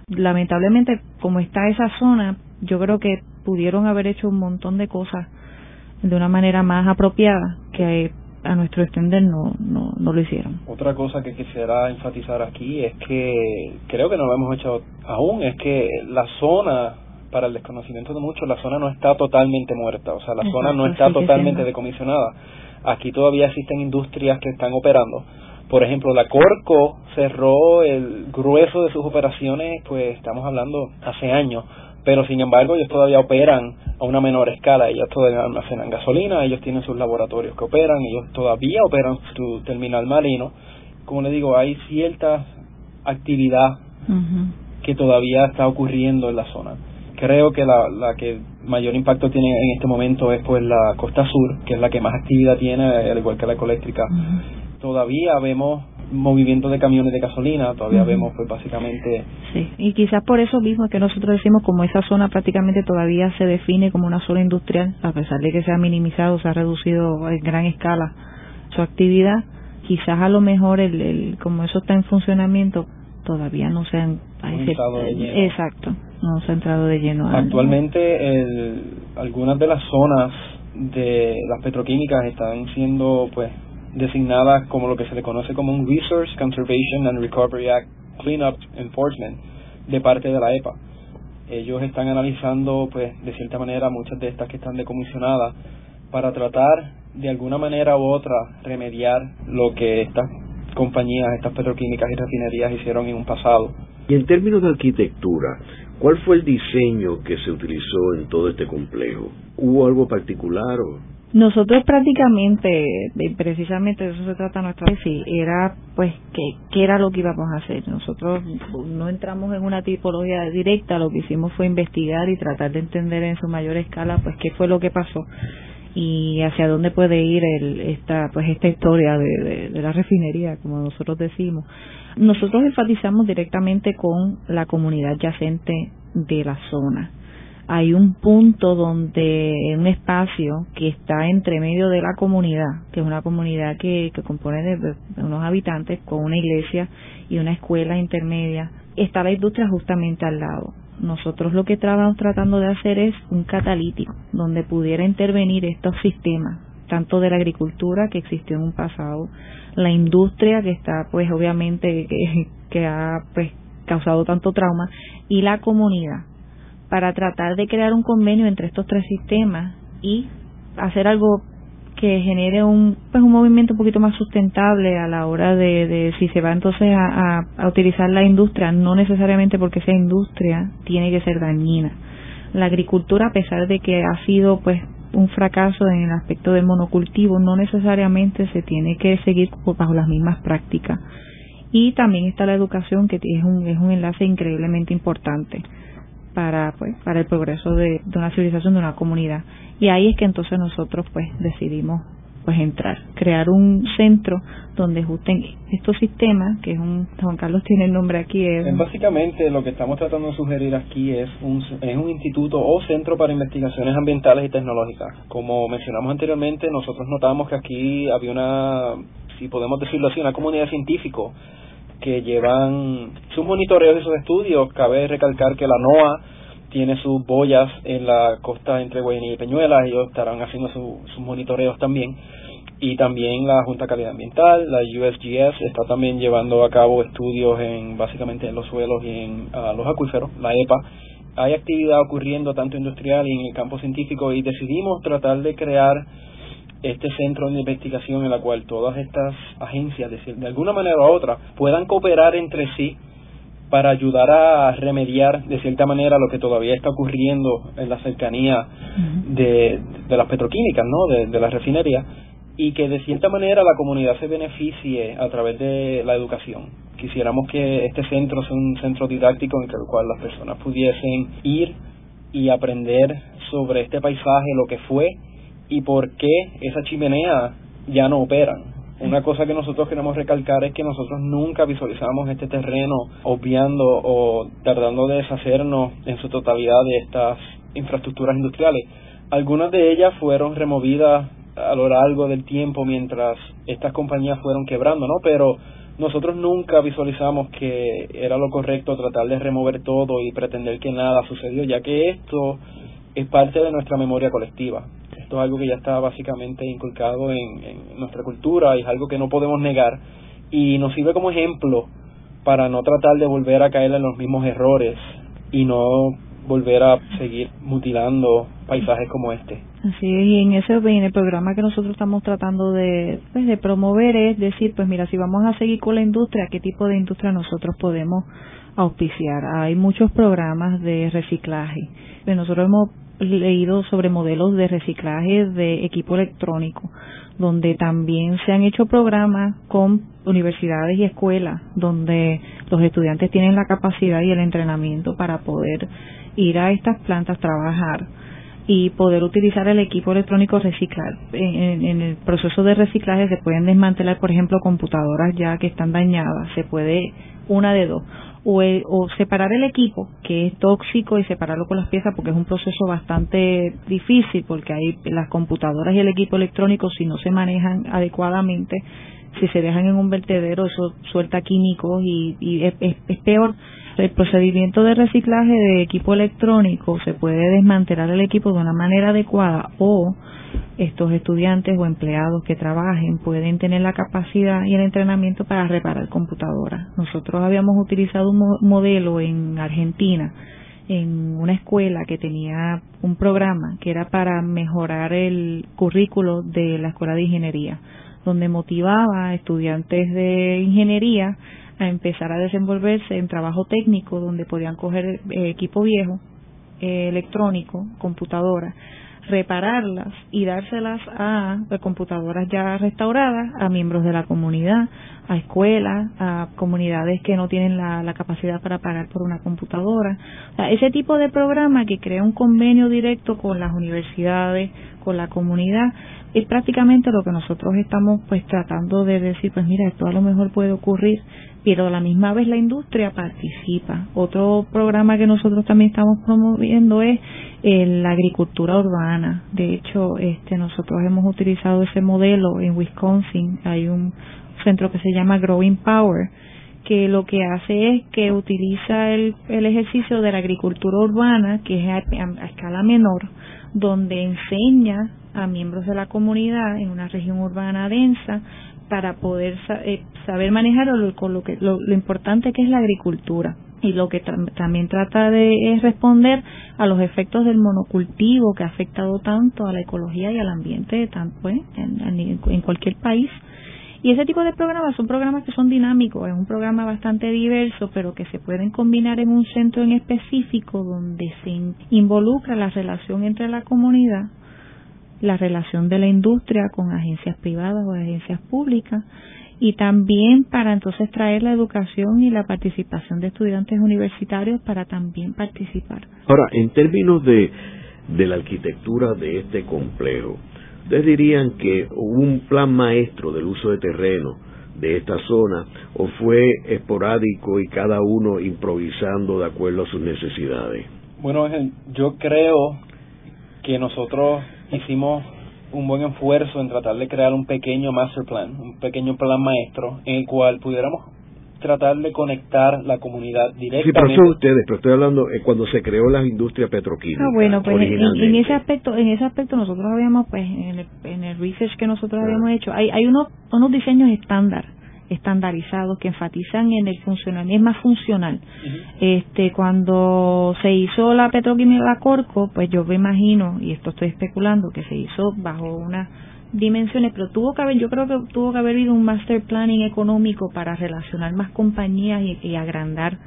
C: Lamentablemente, como está esa zona, yo creo que pudieron haber hecho un montón de cosas de una manera más apropiada que a nuestro extender no, no, no lo hicieron.
D: Otra cosa que quisiera enfatizar aquí es que creo que no lo hemos hecho aún, es que la zona, para el desconocimiento de muchos, la zona no está totalmente muerta, o sea, la zona no está totalmente decomisionada. Aquí todavía existen industrias que están operando. Por ejemplo, la Corco cerró el grueso de sus operaciones, pues estamos hablando hace años, pero sin embargo ellos todavía operan a una menor escala, ellos todavía almacenan gasolina, ellos tienen sus laboratorios que operan, ellos todavía operan su terminal marino. Como le digo, hay cierta actividad que todavía está ocurriendo en la zona. Creo que la, la que mayor impacto tiene en este momento es pues la costa sur, que es la que más actividad tiene, al igual que la ecoeléctrica. Todavía vemos movimiento de camiones de gasolina, todavía vemos pues básicamente...
C: Sí, y quizás por eso mismo que nosotros decimos como esa zona prácticamente todavía se define como una zona industrial, a pesar de que se ha minimizado, se ha reducido en gran escala su actividad, quizás a lo mejor el, el como eso está en funcionamiento todavía no se han... Exacto, no se ha entrado de lleno.
D: Actualmente el, algunas de las zonas de las petroquímicas están siendo pues designadas como lo que se le conoce como un Resource Conservation and Recovery Act Cleanup Enforcement de parte de la EPA. Ellos están analizando, pues, de cierta manera, muchas de estas que están decomisionadas para tratar de alguna manera u otra remediar lo que estas compañías, estas petroquímicas y refinerías hicieron en un pasado.
B: Y en términos de arquitectura, ¿cuál fue el diseño que se utilizó en todo este complejo? ¿Hubo algo particular o
C: nosotros prácticamente, precisamente de eso se trata nuestra tesis, era pues qué era lo que íbamos a hacer. Nosotros no entramos en una tipología directa, lo que hicimos fue investigar y tratar de entender en su mayor escala pues qué fue lo que pasó y hacia dónde puede ir el, esta pues esta historia de, de, la refinería como nosotros decimos nosotros enfatizamos directamente con la comunidad yacente de la zona hay un punto donde un espacio que está entre medio de la comunidad que es una comunidad que, compone de unos habitantes con una iglesia y una escuela intermedia está la industria justamente al lado. Nosotros lo que estamos tratando de hacer es un catalítico donde pudiera intervenir estos sistemas, tanto de la agricultura que existió en un pasado, la industria que está pues obviamente que, que ha pues causado tanto trauma y la comunidad para tratar de crear un convenio entre estos tres sistemas y hacer algo que genere un pues un movimiento un poquito más sustentable a la hora de, de si se va entonces a, utilizar la industria no necesariamente porque sea industria tiene que ser dañina. La agricultura a pesar de que ha sido pues un fracaso en el aspecto del monocultivo no necesariamente se tiene que seguir bajo las mismas prácticas. Y también está la educación que es un es un enlace increíblemente importante para pues para el progreso de, de una civilización de una comunidad y ahí es que entonces nosotros pues decidimos pues entrar, crear un centro donde ajusten estos sistemas, que es un, Juan Carlos tiene el nombre aquí. Es
D: Básicamente lo que estamos tratando de sugerir aquí es un, es un instituto o centro para investigaciones ambientales y tecnológicas. Como mencionamos anteriormente, nosotros notamos que aquí había una, si podemos decirlo así, una comunidad científica que llevan sus monitoreos y sus estudios. Cabe recalcar que la NOAA tiene sus boyas en la costa entre Guayanilla y Peñuelas, ellos estarán haciendo sus monitoreos también. Y también la Junta de Calidad Ambiental, la USGS, está también llevando a cabo estudios en básicamente en los suelos y en los acuíferos, la EPA. Hay actividad ocurriendo tanto industrial y en el campo científico y decidimos tratar de crear este centro de investigación en la cual todas estas agencias, de, de alguna manera u otra, puedan cooperar entre sí para ayudar a remediar de cierta manera lo que todavía está ocurriendo en la cercanía de, de las petroquímicas, ¿no? de, de la refinería y que de cierta manera la comunidad se beneficie a través de la educación. Quisiéramos que este centro sea un centro didáctico en el cual las personas pudiesen ir y aprender sobre este paisaje, lo que fue y por qué esa chimenea ya no operan una cosa que nosotros queremos recalcar es que nosotros nunca visualizamos este terreno obviando o tardando de deshacernos en su totalidad de estas infraestructuras industriales. Algunas de ellas fueron removidas a lo largo del tiempo mientras estas compañías fueron quebrando, ¿no? Pero nosotros nunca visualizamos que era lo correcto tratar de remover todo y pretender que nada sucedió, ya que esto es parte de nuestra memoria colectiva. Esto es algo que ya está básicamente inculcado en, nuestra cultura y es algo que no podemos negar y nos sirve como ejemplo para no tratar de volver a caer en los mismos errores y no volver a seguir mutilando paisajes como este.
C: Así es, y en ese en el programa que nosotros estamos tratando de, pues, de promover es decir, pues mira, si vamos a seguir con la industria, ¿qué tipo de industria nosotros podemos auspiciar? Hay muchos programas de reciclaje. Pues nosotros hemos leído sobre modelos de reciclaje de equipo electrónico, donde también se han hecho programas con universidades y escuelas, donde los estudiantes tienen la capacidad y el entrenamiento para poder ir a estas plantas, trabajar y poder utilizar el equipo electrónico reciclar. En, en, el proceso de reciclaje se pueden desmantelar, por ejemplo, computadoras ya que están dañadas. Se puede una de dos o, separar el equipo, que es tóxico, y separarlo con las piezas, porque es un proceso bastante difícil, porque hay las computadoras y el equipo electrónico, si no se manejan adecuadamente, si se dejan en un vertedero, eso suelta químicos y, y es, es peor. El procedimiento de reciclaje de equipo electrónico se puede desmantelar el equipo de una manera adecuada o estos estudiantes o empleados que trabajen pueden tener la capacidad y el entrenamiento para reparar computadoras. Nosotros habíamos utilizado un modelo en Argentina en una escuela que tenía un programa que era para mejorar el currículo de la escuela de ingeniería, donde motivaba a estudiantes de ingeniería a empezar a desenvolverse en trabajo técnico, donde podían coger eh, equipo viejo, eh, electrónico, computadora, repararlas y dárselas a, computadoras ya restauradas a miembros de la comunidad, a escuelas, a comunidades que no tienen la, capacidad para pagar por una computadora. ese tipo de programa que crea un convenio directo con las universidades, con la comunidad, es prácticamente lo que nosotros estamos pues tratando de decir, pues mira, esto a lo mejor puede ocurrir, pero a la misma vez la industria participa. Otro programa que nosotros también estamos promoviendo es eh, la agricultura urbana. De hecho, este nosotros hemos utilizado ese modelo en Wisconsin. Hay un centro que se llama Growing Power que lo que hace es que utiliza el, el ejercicio de la agricultura urbana, que es a escala menor, donde enseña a miembros de la comunidad en una región urbana densa para poder eh, saber manejar lo, con lo, que, lo, importante que es la agricultura y lo que también trata de es responder a los efectos del monocultivo que ha afectado tanto a la ecología y al ambiente pues, en, en cualquier país. Y ese tipo de programas son programas que son dinámicos, es un programa bastante diverso, pero que se pueden combinar en un centro en específico donde se involucra la relación entre la comunidad, la relación de la industria con agencias privadas o agencias públicas y también para entonces traer la educación y la participación de estudiantes universitarios para también participar.
B: Ahora, en términos de, de la arquitectura de este complejo, ¿ustedes dirían que hubo un plan maestro del uso de terreno de esta zona o fue esporádico y cada uno improvisando de acuerdo a sus necesidades?
D: Bueno, yo creo que nosotros hicimos un buen esfuerzo en tratar de crear un pequeño master plan, un pequeño plan maestro en el cual pudiéramos tratar de conectar la comunidad directamente. Sí,
B: pero eso ustedes, pero estoy hablando de cuando se creó la industria petroquímica.
C: Ah, bueno, pues en, ese aspecto, en ese aspecto nosotros habíamos, pues, en el, en el research que nosotros habíamos hecho, hay, hay unos, unos diseños estándar estandarizados que enfatizan en el funcionamiento, es más funcional. Este, cuando se hizo la petroquímica Corco, pues yo me imagino, y esto estoy especulando, que se hizo bajo unas dimensiones, pero tuvo que haber, yo creo que tuvo que haber habido un master planning económico para relacionar más compañías y, agrandar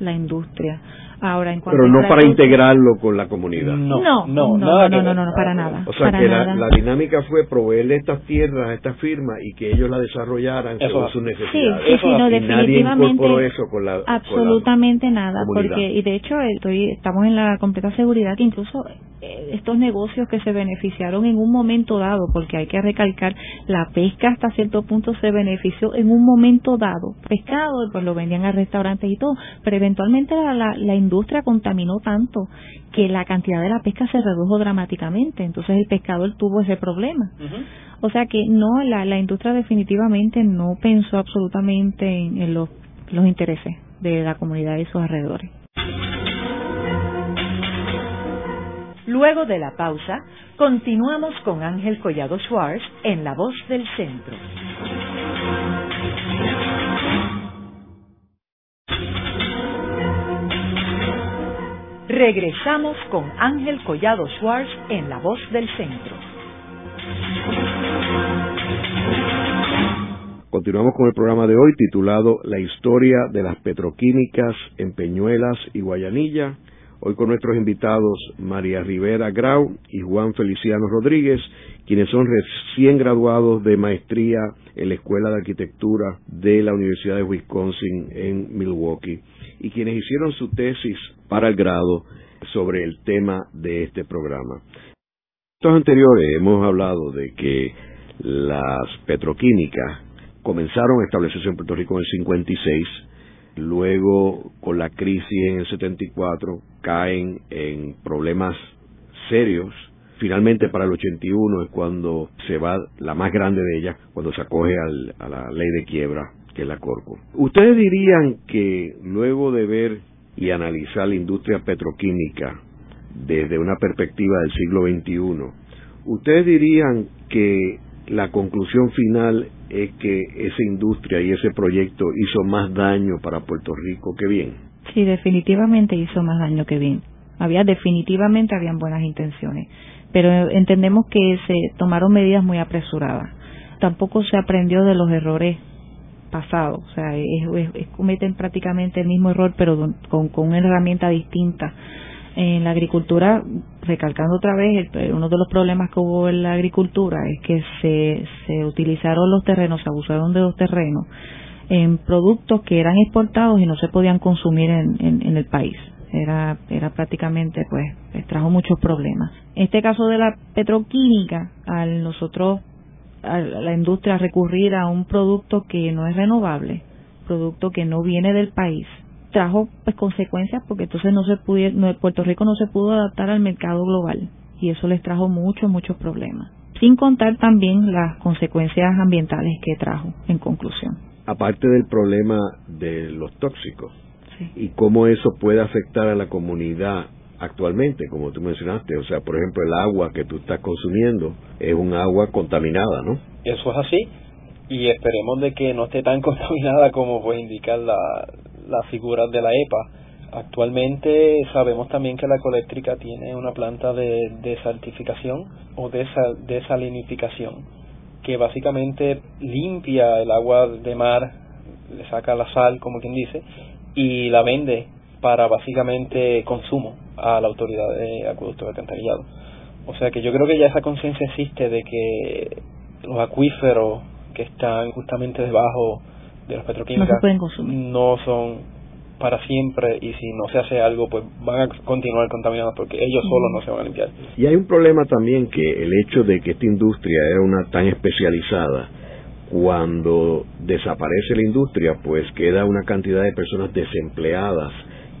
C: la industria. Ahora, en
B: Pero no para integrarlo con la comunidad.
C: No, no, no, no, no, no, para nada.
B: O sea, que La, dinámica fue proveerle estas tierras a esta firma y que ellos la desarrollaran según sus necesidades.
C: Sí, sí, no, definitivamente.
B: Nadie eso con la
C: Absolutamente nada, porque, y de hecho, estoy, estamos en la completa seguridad que incluso eh, estos negocios que se beneficiaron en un momento dado, porque hay que recalcar, la pesca hasta cierto punto se benefició en un momento dado. Pescado, pues lo vendían a restaurantes y todo, pero eventualmente la, la, la industria contaminó tanto que la cantidad de la pesca se redujo dramáticamente. Entonces el pescador tuvo ese problema. O sea que no, la, la industria definitivamente no pensó absolutamente en, los, los intereses de la comunidad y sus alrededores.
A: Luego de la pausa, continuamos con Ángel Collado Schwartz en La Voz del Centro. Regresamos con Ángel Collado Schwartz en La Voz del Centro.
B: Continuamos con el programa de hoy titulado La historia de las petroquímicas en Peñuelas y Guayanilla. Hoy con nuestros invitados María Rivera Grau y Juan Feliciano Rodríguez, quienes son recién graduados de maestría en la Escuela de Arquitectura de la Universidad de Wisconsin en Milwaukee y quienes hicieron su tesis para el grado sobre el tema de este programa. En estos anteriores hemos hablado de que las petroquímicas comenzaron a establecerse en Puerto Rico en el 56, luego con la crisis en el 74 caen en problemas serios. Finalmente para el 81 es cuando se va la más grande de ellas, cuando se acoge a la ley de quiebra que la Corpo. ¿Ustedes dirían que luego de ver y analizar la industria petroquímica desde una perspectiva del siglo XXI, ¿ustedes dirían que la conclusión final es que esa industria y ese proyecto hizo más daño para Puerto Rico que bien?
C: Sí, definitivamente hizo más daño que bien. Había definitivamente habían buenas intenciones, pero entendemos que se tomaron medidas muy apresuradas. Tampoco se aprendió de los errores pasado, o sea, es, cometen prácticamente el mismo error, pero con, con una herramienta distinta. En la agricultura, recalcando otra vez, uno de los problemas que hubo en la agricultura es que se, se utilizaron los terrenos, se abusaron de los terrenos en productos que eran exportados y no se podían consumir en, en, el país. Era, era prácticamente, pues, trajo muchos problemas. En este caso de la petroquímica, al nosotros, a la industria recurrir a un producto que no es renovable, producto que no viene del país, trajo pues consecuencias porque entonces no se pudo, Puerto Rico no se pudo adaptar al mercado global y eso les trajo muchos, muchos problemas. Sin contar también las consecuencias ambientales que trajo en conclusión.
B: Aparte del problema de los tóxicos y cómo eso puede afectar a la comunidad actualmente, como tú mencionaste, o sea, por ejemplo, el agua que tú estás consumiendo es un agua contaminada, ¿no?
D: Eso es así y esperemos de que no esté tan *laughs* contaminada como puede indicar la, las figuras de la EPA. Actualmente sabemos también que la ecoeléctrica tiene una planta de desaltificación o desalinificación que básicamente limpia el agua de mar, le saca la sal, como quien dice, y la vende para básicamente consumo a la autoridad de acueducto de alcantarillado. O sea que yo creo que ya esa conciencia existe de que los acuíferos que están justamente debajo de los petroquímicos no, son para siempre y si no se hace algo pues van a continuar contaminados porque ellos solos no se van a limpiar.
B: Y hay un problema también que el hecho de que esta industria era una tan especializada cuando desaparece la industria pues queda una cantidad de personas desempleadas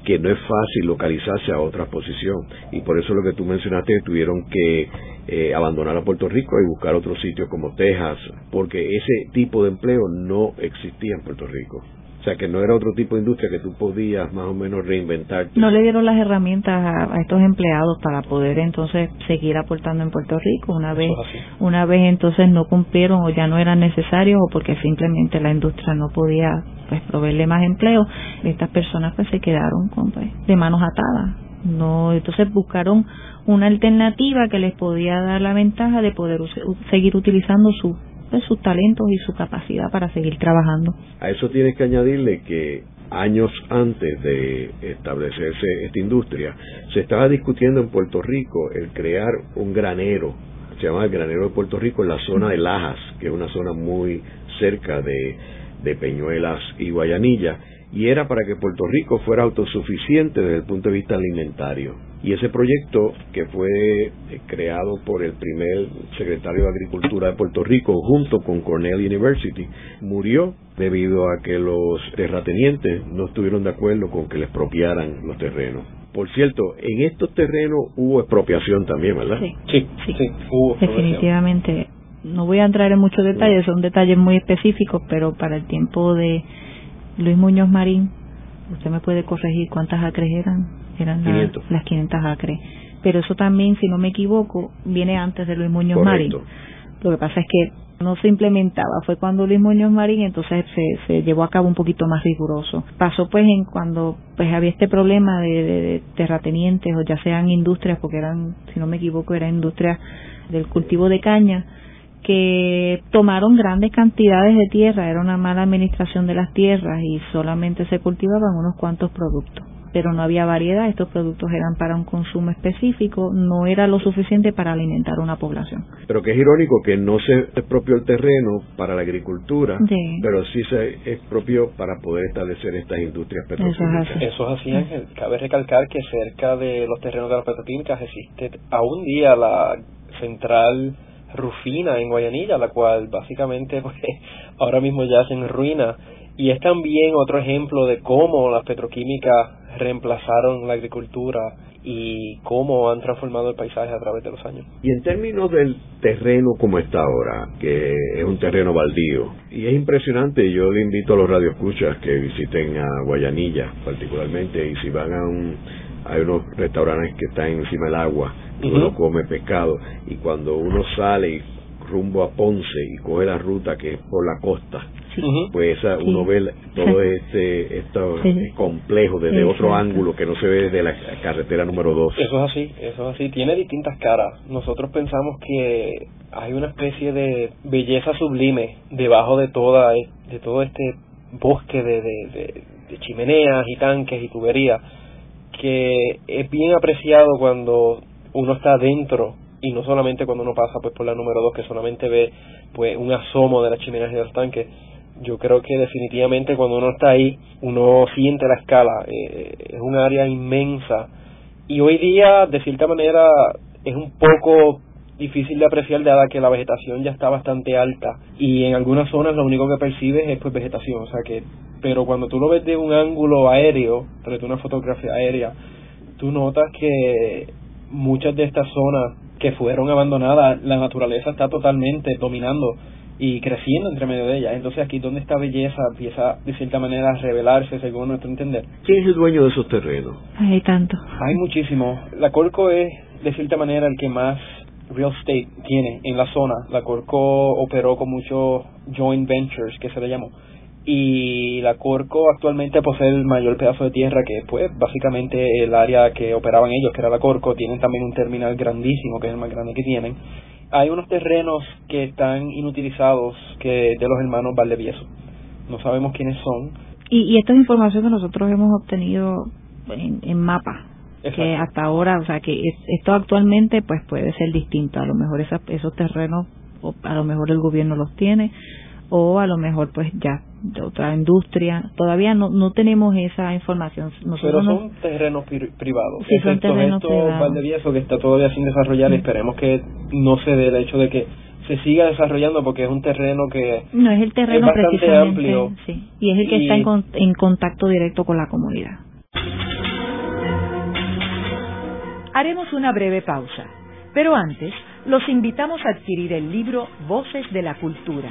B: que no es fácil localizarse a otra posición. Y por eso lo que tú mencionaste tuvieron que eh, abandonar a Puerto Rico y buscar otros sitios como Texas porque ese tipo de empleo no existía en Puerto Rico o sea, que no era otro tipo de industria que tú podías más o menos reinventar.
C: No le dieron las herramientas a, estos empleados para poder entonces seguir aportando en Puerto Rico. Una vez, una vez entonces no cumplieron o ya no eran necesarios o porque simplemente la industria no podía pues proveerle más empleo, estas personas pues se quedaron con, pues, de manos atadas. No, entonces buscaron una alternativa que les podía dar la ventaja de poder seguir utilizando su sus talentos y su capacidad para seguir trabajando.
B: A eso tienes que añadirle que años antes de establecerse esta industria, se estaba discutiendo en Puerto Rico el crear un granero, se llama el granero de Puerto Rico en la zona de Lajas, que es una zona muy cerca de, de Peñuelas y Guayanilla, y era para que Puerto Rico fuera autosuficiente desde el punto de vista alimentario. Y ese proyecto, que fue eh, creado por el primer secretario de Agricultura de Puerto Rico junto con Cornell University, murió debido a que los terratenientes no estuvieron de acuerdo con que les expropiaran los terrenos. Por cierto, en estos terrenos hubo expropiación también, ¿verdad?
C: Sí, sí, sí. hubo Definitivamente. No voy a entrar en muchos detalles, son detalles muy específicos, pero para el tiempo de Luis Muñoz Marín, usted me puede corregir cuántas acres eran, eran las 500 acres. Pero eso también, si no me equivoco, viene antes de Luis Muñoz Marín. Lo que pasa es que no se implementaba, fue cuando Luis Muñoz Marín entonces se, se llevó a cabo un poquito más riguroso. Pasó pues en cuando pues había este problema de, de terratenientes o ya sean industrias, porque eran, si no me equivoco, eran industrias del cultivo de caña, que tomaron grandes cantidades de tierra, era una mala administración de las tierras y solamente se cultivaban unos cuantos productos, pero no había variedad, estos productos eran para un consumo específico, no era lo suficiente para alimentar una población.
B: Pero que es irónico que no se expropió el terreno para la agricultura, pero sí se expropió para poder establecer estas industrias petroquímicas.
D: Eso es así, Ángel. Cabe recalcar que cerca de los terrenos de las petroquímicas existe aún día la central Rufina en Guayanilla, la cual básicamente *laughs* pues, ahora mismo ya en ruina. Y es también otro ejemplo de cómo las petroquímicas reemplazaron la agricultura y cómo han transformado el paisaje a través de los años.
B: Y en términos del terreno como está ahora, que es un terreno baldío, y es impresionante, yo le invito a los radioescuchas que visiten a Guayanilla particularmente, y si van a un, hay unos restaurantes que están encima del agua, uno come pescado y cuando uno sale rumbo a Ponce y coge la ruta que es por la costa, pues uno ve todo este esto complejo desde otro ángulo que no se ve desde la carretera número 2.
D: Eso es así, eso es así, tiene distintas caras. Nosotros pensamos que hay una especie de belleza sublime debajo de toda de todo este bosque de, de chimeneas y tanques y tuberías que es bien apreciado cuando uno está dentro y no solamente cuando uno pasa pues por la número 2 que solamente ve pues un asomo de las chimeneas y de los tanques yo creo que definitivamente cuando uno está ahí uno siente la escala. Eh, es un área inmensa. Y hoy día de cierta manera es un poco difícil de apreciar dada que la vegetación ya está bastante alta. Y en algunas zonas lo único que percibes es pues vegetación, o sea que pero cuando tú lo ves de un ángulo aéreo, de una fotografía aérea, tú notas que muchas de estas zonas que fueron abandonadas, la naturaleza está totalmente dominando y creciendo entre medio de ellas. Entonces aquí donde esta belleza empieza de cierta manera a revelarse según nuestro entender.
B: ¿Quién es el dueño de esos terrenos?
C: Hay tanto.
D: Hay muchísimo. La Corco es de cierta manera el que más real estate tiene en la zona. La Corco operó con muchos joint ventures, que se le llamó. Y la Corco actualmente posee el mayor pedazo de tierra que pues básicamente el área que operaban ellos, que era la Corco. Tienen también un terminal grandísimo, que es el más grande que tienen. Hay unos terrenos que están inutilizados que de los hermanos Valdevieso. No sabemos quiénes son.
C: Y, y esta es información que nosotros hemos obtenido en, en mapa que hasta ahora, o sea, que esto actualmente pues puede ser distinto, a lo mejor esos terrenos, a lo mejor el gobierno los tiene, o a lo mejor pues ya de otra industria, todavía no no tenemos esa información.
D: Pero son terrenos privados,
C: sí, son terrenos
D: privados. que está todavía sin desarrollar, esperemos que no se dé el hecho de que se siga desarrollando porque es un terreno que
C: no es el terreno
D: es bastante amplio.
C: sí, y es el que está en, en contacto directo con la comunidad.
A: Haremos una breve pausa, pero antes los invitamos a adquirir el libro Voces de la Cultura,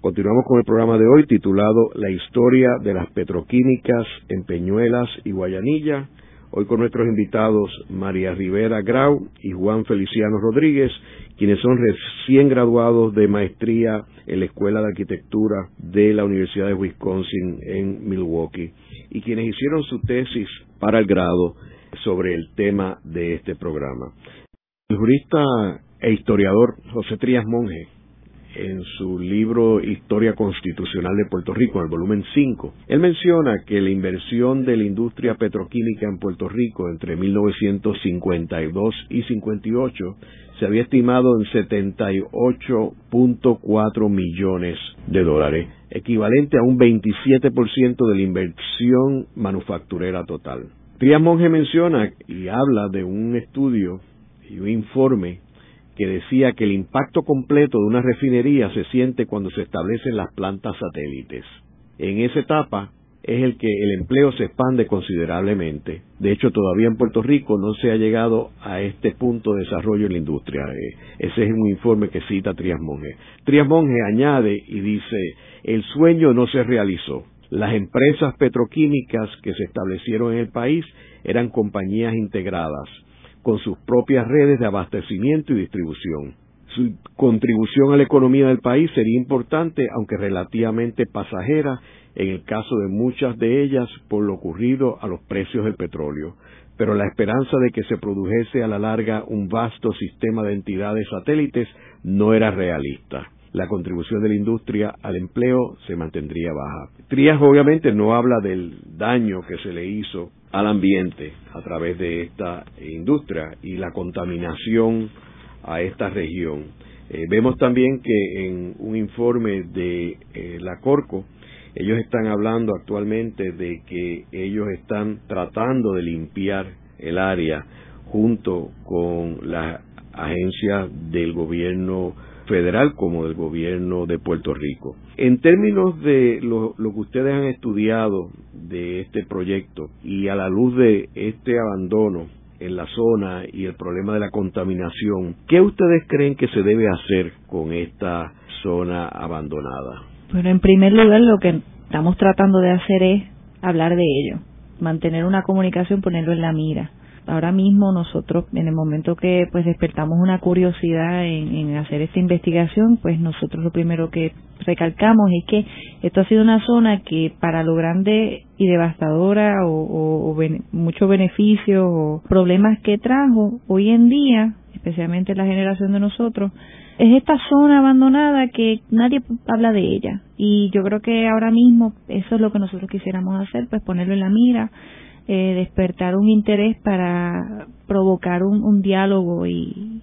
B: Continuamos con el programa de hoy titulado La historia de las petroquímicas en Peñuelas y Guayanilla. Hoy con nuestros invitados María Rivera Grau y Juan Feliciano Rodríguez, quienes son recién graduados de maestría en la Escuela de Arquitectura de la Universidad de Wisconsin en Milwaukee y quienes hicieron su tesis para el grado sobre el tema de este programa. El jurista e historiador José Trías Monge en su libro Historia Constitucional de Puerto Rico, en el volumen 5, él menciona que la inversión de la industria petroquímica en Puerto Rico entre 1952 y 58 se había estimado en 78.4 millones de dólares, equivalente a un 27% de la inversión manufacturera total. Trías Monge menciona y habla de un estudio y un informe que decía que el impacto completo de una refinería se siente cuando se establecen las plantas satélites. En esa etapa es el que el empleo se expande considerablemente. De hecho, todavía en Puerto Rico no se ha llegado a este punto de desarrollo en la industria. Eh, ese es un informe que cita Trias Monge. Trias Monge añade y dice, el sueño no se realizó. Las empresas petroquímicas que se establecieron en el país eran compañías integradas con sus propias redes de abastecimiento y distribución. Su contribución a la economía del país sería importante, aunque relativamente pasajera, en el caso de muchas de ellas por lo ocurrido a los precios del petróleo. Pero la esperanza de que se produjese a la larga un vasto sistema de entidades satélites no era realista. La contribución de la industria al empleo se mantendría baja. Trías obviamente no habla del daño que se le hizo al ambiente a través de esta industria y la contaminación a esta región. Eh, vemos también que en un informe de eh, la Corco, ellos están hablando actualmente de que ellos están tratando de limpiar el área junto con las agencias del gobierno federal como del gobierno de Puerto Rico. En términos de lo, que ustedes han estudiado de este proyecto y a la luz de este abandono en la zona y el problema de la contaminación, ¿qué ustedes creen que se debe hacer con esta zona abandonada?
C: Bueno, en primer lugar lo que estamos tratando de hacer es hablar de ello mantener una comunicación, ponerlo en la mira. Ahora mismo nosotros, en el momento que pues despertamos una curiosidad en, hacer esta investigación, pues nosotros lo primero que recalcamos es que esto ha sido una zona que para lo grande y devastadora o, o muchos beneficios o problemas que trajo hoy en día, especialmente la generación de nosotros, es esta zona abandonada que nadie habla de ella. Y yo creo que ahora mismo eso es lo que nosotros quisiéramos hacer, pues ponerlo en la mira, eh, despertar un interés para provocar un, diálogo y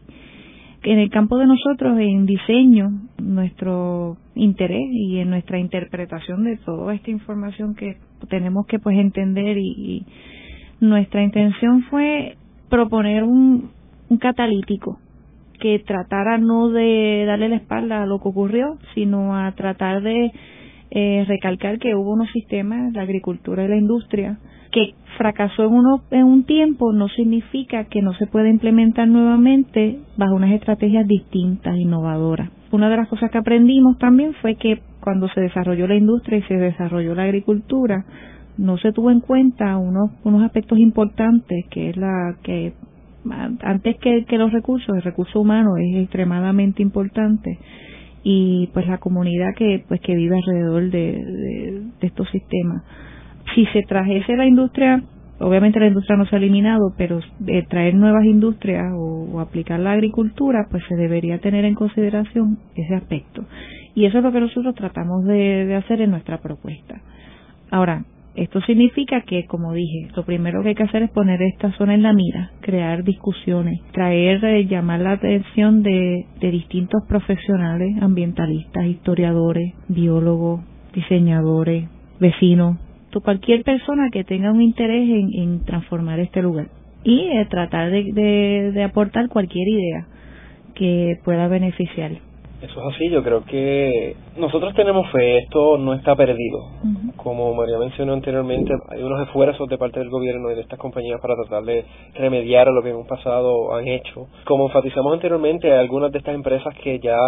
C: en el campo de nosotros en diseño nuestro interés y en nuestra interpretación de toda esta información que tenemos que pues entender y, nuestra intención fue proponer un catalítico que tratara no de darle la espalda a lo que ocurrió, sino a tratar de eh, recalcar que hubo unos sistemas, la agricultura y la industria, que fracasó en, uno, en un tiempo no significa que no se pueda implementar nuevamente bajo unas estrategias distintas, innovadoras. Una de las cosas que aprendimos también fue que cuando se desarrolló la industria y se desarrolló la agricultura, no se tuvo en cuenta unos, unos aspectos importantes, que es la que antes que, que los recursos, el recurso humano es extremadamente importante y pues la comunidad que pues que vive alrededor de, estos sistemas. Si se trajese la industria, obviamente la industria no se ha eliminado, pero de traer nuevas industrias o, aplicar la agricultura, pues se debería tener en consideración ese aspecto. Y eso es lo que nosotros tratamos de, de hacer en nuestra propuesta. Ahora, esto significa que, como dije, lo primero que hay que hacer es poner esta zona en la mira, crear discusiones, traer, eh, llamar la atención de, distintos profesionales, ambientalistas, historiadores, biólogos, diseñadores, vecinos, cualquier persona que tenga un interés en, transformar este lugar y eh, tratar de, de aportar cualquier idea que pueda beneficiar.
D: Eso es así, yo creo que nosotros tenemos fe, esto no está perdido. Como María mencionó anteriormente, hay unos esfuerzos de parte del gobierno y de estas compañías para tratar de remediar lo que en un pasado han hecho. Como enfatizamos anteriormente, hay algunas de estas empresas que ya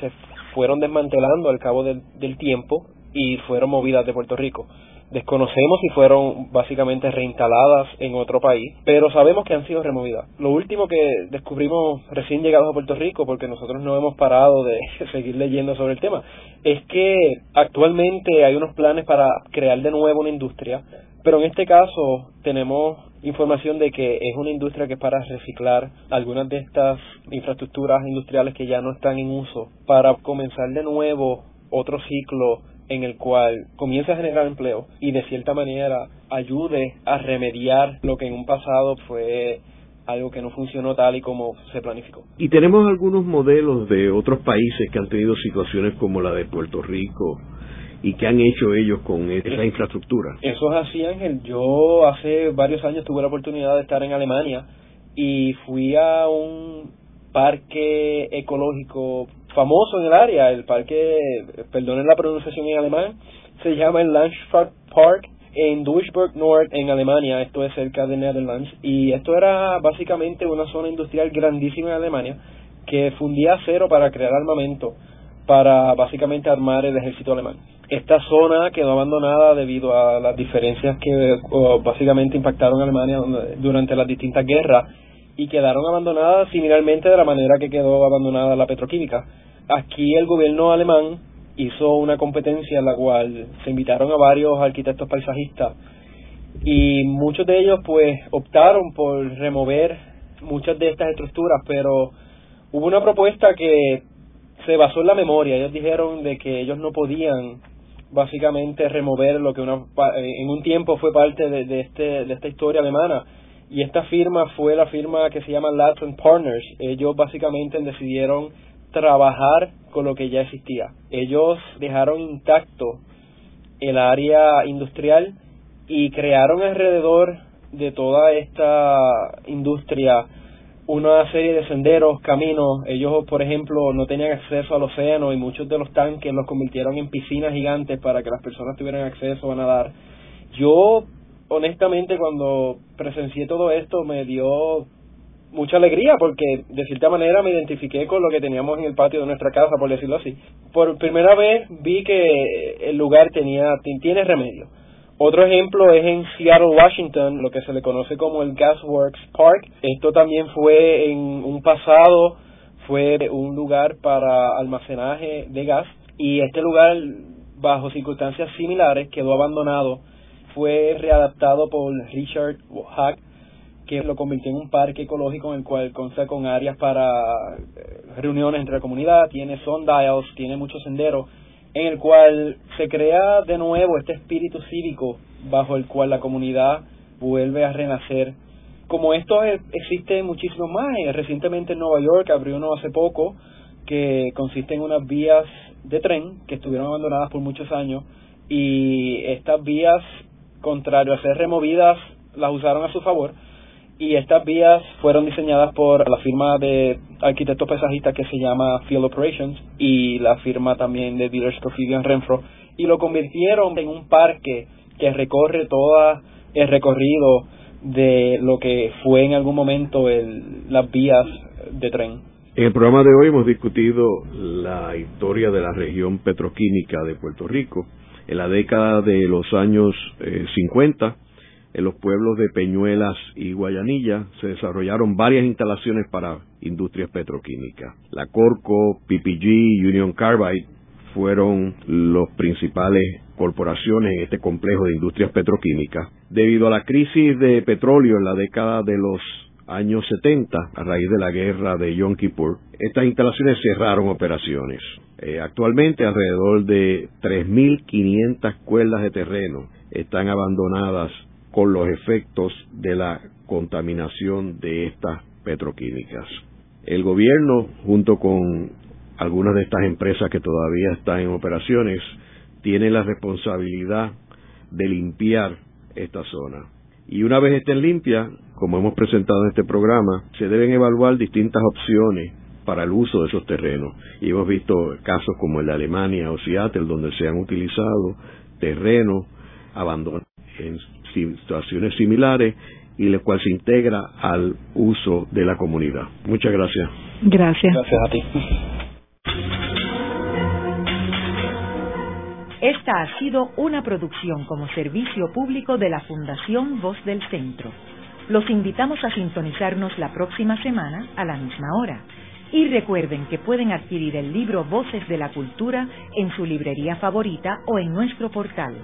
D: se fueron desmantelando al cabo del, del tiempo y fueron movidas de Puerto Rico. Desconocemos si fueron básicamente reinstaladas en otro país, pero sabemos que han sido removidas. Lo último que descubrimos recién llegados a Puerto Rico, porque nosotros no hemos parado de *laughs* seguir leyendo sobre el tema, es que actualmente hay unos planes para crear de nuevo una industria, pero en este caso tenemos información de que es una industria que es para reciclar algunas de estas infraestructuras industriales que ya no están en uso, para comenzar de nuevo otro ciclo en el cual comience a generar empleo y de cierta manera ayude a remediar lo que en un pasado fue algo que no funcionó tal y como se planificó.
B: Y tenemos algunos modelos de otros países que han tenido situaciones como la de Puerto Rico y que han hecho ellos con esa infraestructura.
D: Eso es así, Ángel. Yo hace varios años tuve la oportunidad de estar en Alemania y fui a un parque ecológico famoso en el área, el parque, perdonen la pronunciación en alemán, se llama el Landschaftspark Park en Duisburg Nord en Alemania, esto es cerca de Netherlands, y esto era básicamente una zona industrial grandísima en Alemania que fundía acero para crear armamento, para básicamente armar el ejército alemán. Esta zona quedó abandonada debido a las diferencias que básicamente impactaron a Alemania durante las distintas guerras y quedaron abandonadas similarmente de la manera que quedó abandonada la petroquímica aquí el gobierno alemán hizo una competencia en la cual se invitaron a varios arquitectos paisajistas y muchos de ellos pues optaron por remover muchas de estas estructuras, pero hubo una propuesta que se basó en la memoria. Ellos dijeron de que ellos no podían básicamente remover lo que una, en un tiempo fue parte de, de, este, de esta historia alemana. Y esta firma fue la firma que se llama Latin Partners. Ellos básicamente decidieron trabajar con lo que ya existía. Ellos dejaron intacto el área industrial y crearon alrededor de toda esta industria una serie de senderos, caminos. Ellos, por ejemplo, no tenían acceso al océano y muchos de los tanques los convirtieron en piscinas gigantes para que las personas tuvieran acceso a nadar. Yo, honestamente, cuando presencié todo esto, me dio mucha alegría porque de cierta manera me identifiqué con lo que teníamos en el patio de nuestra casa, por decirlo así. Por primera vez vi que el lugar tenía tiene remedio. Otro ejemplo es en Seattle, Washington, lo que se le conoce como el Gasworks Park. Esto también fue en un pasado, fue un lugar para almacenaje de gas y este lugar, bajo circunstancias similares, quedó abandonado. Fue readaptado por Richard Hack que lo convirtió en un parque ecológico en el cual consta con áreas para eh, reuniones entre la comunidad, tiene sundials, tiene muchos senderos, en el cual se crea de nuevo este espíritu cívico bajo el cual la comunidad vuelve a renacer. Como esto existe muchísimo más, eh, recientemente en Nueva York abrió uno hace poco que consiste en unas vías de tren que estuvieron abandonadas por muchos años y estas vías, contrario a ser removidas, las usaron a su favor y estas vías fueron diseñadas por la firma de arquitectos paisajistas que se llama Field Operations y la firma también de dealers Profidio Renfro y lo convirtieron en un parque que recorre todo el recorrido de lo que fue en algún momento el, las vías de tren.
B: En el programa de hoy hemos discutido la historia de la región petroquímica de Puerto Rico. En la década de los años eh, 50 en los pueblos de Peñuelas y Guayanilla se desarrollaron varias instalaciones para industrias petroquímicas. La Corco, PPG, Union Carbide fueron los principales corporaciones en este complejo de industrias petroquímicas. Debido a la crisis de petróleo en la década de los años 70, a raíz de la guerra de Yom Kippur, estas instalaciones cerraron operaciones. Eh, actualmente alrededor de 3.500 cuerdas de terreno están abandonadas con los efectos de la contaminación de estas petroquímicas. El gobierno, junto con algunas de estas empresas que todavía están en operaciones, tiene la responsabilidad de limpiar esta zona. Y una vez estén limpias, como hemos presentado en este programa, se deben evaluar distintas opciones para el uso de esos terrenos. Y hemos visto casos como el de Alemania o Seattle, donde se han utilizado terrenos abandonados en situaciones similares y el cual se integra al uso de la comunidad. Muchas gracias.
C: Gracias.
D: Gracias a ti.
A: Esta ha sido una producción como servicio público de la Fundación Voz del Centro. Los invitamos a sintonizarnos la próxima semana a la misma hora. Y recuerden que pueden adquirir el libro Voces de la Cultura en su librería favorita o en nuestro portal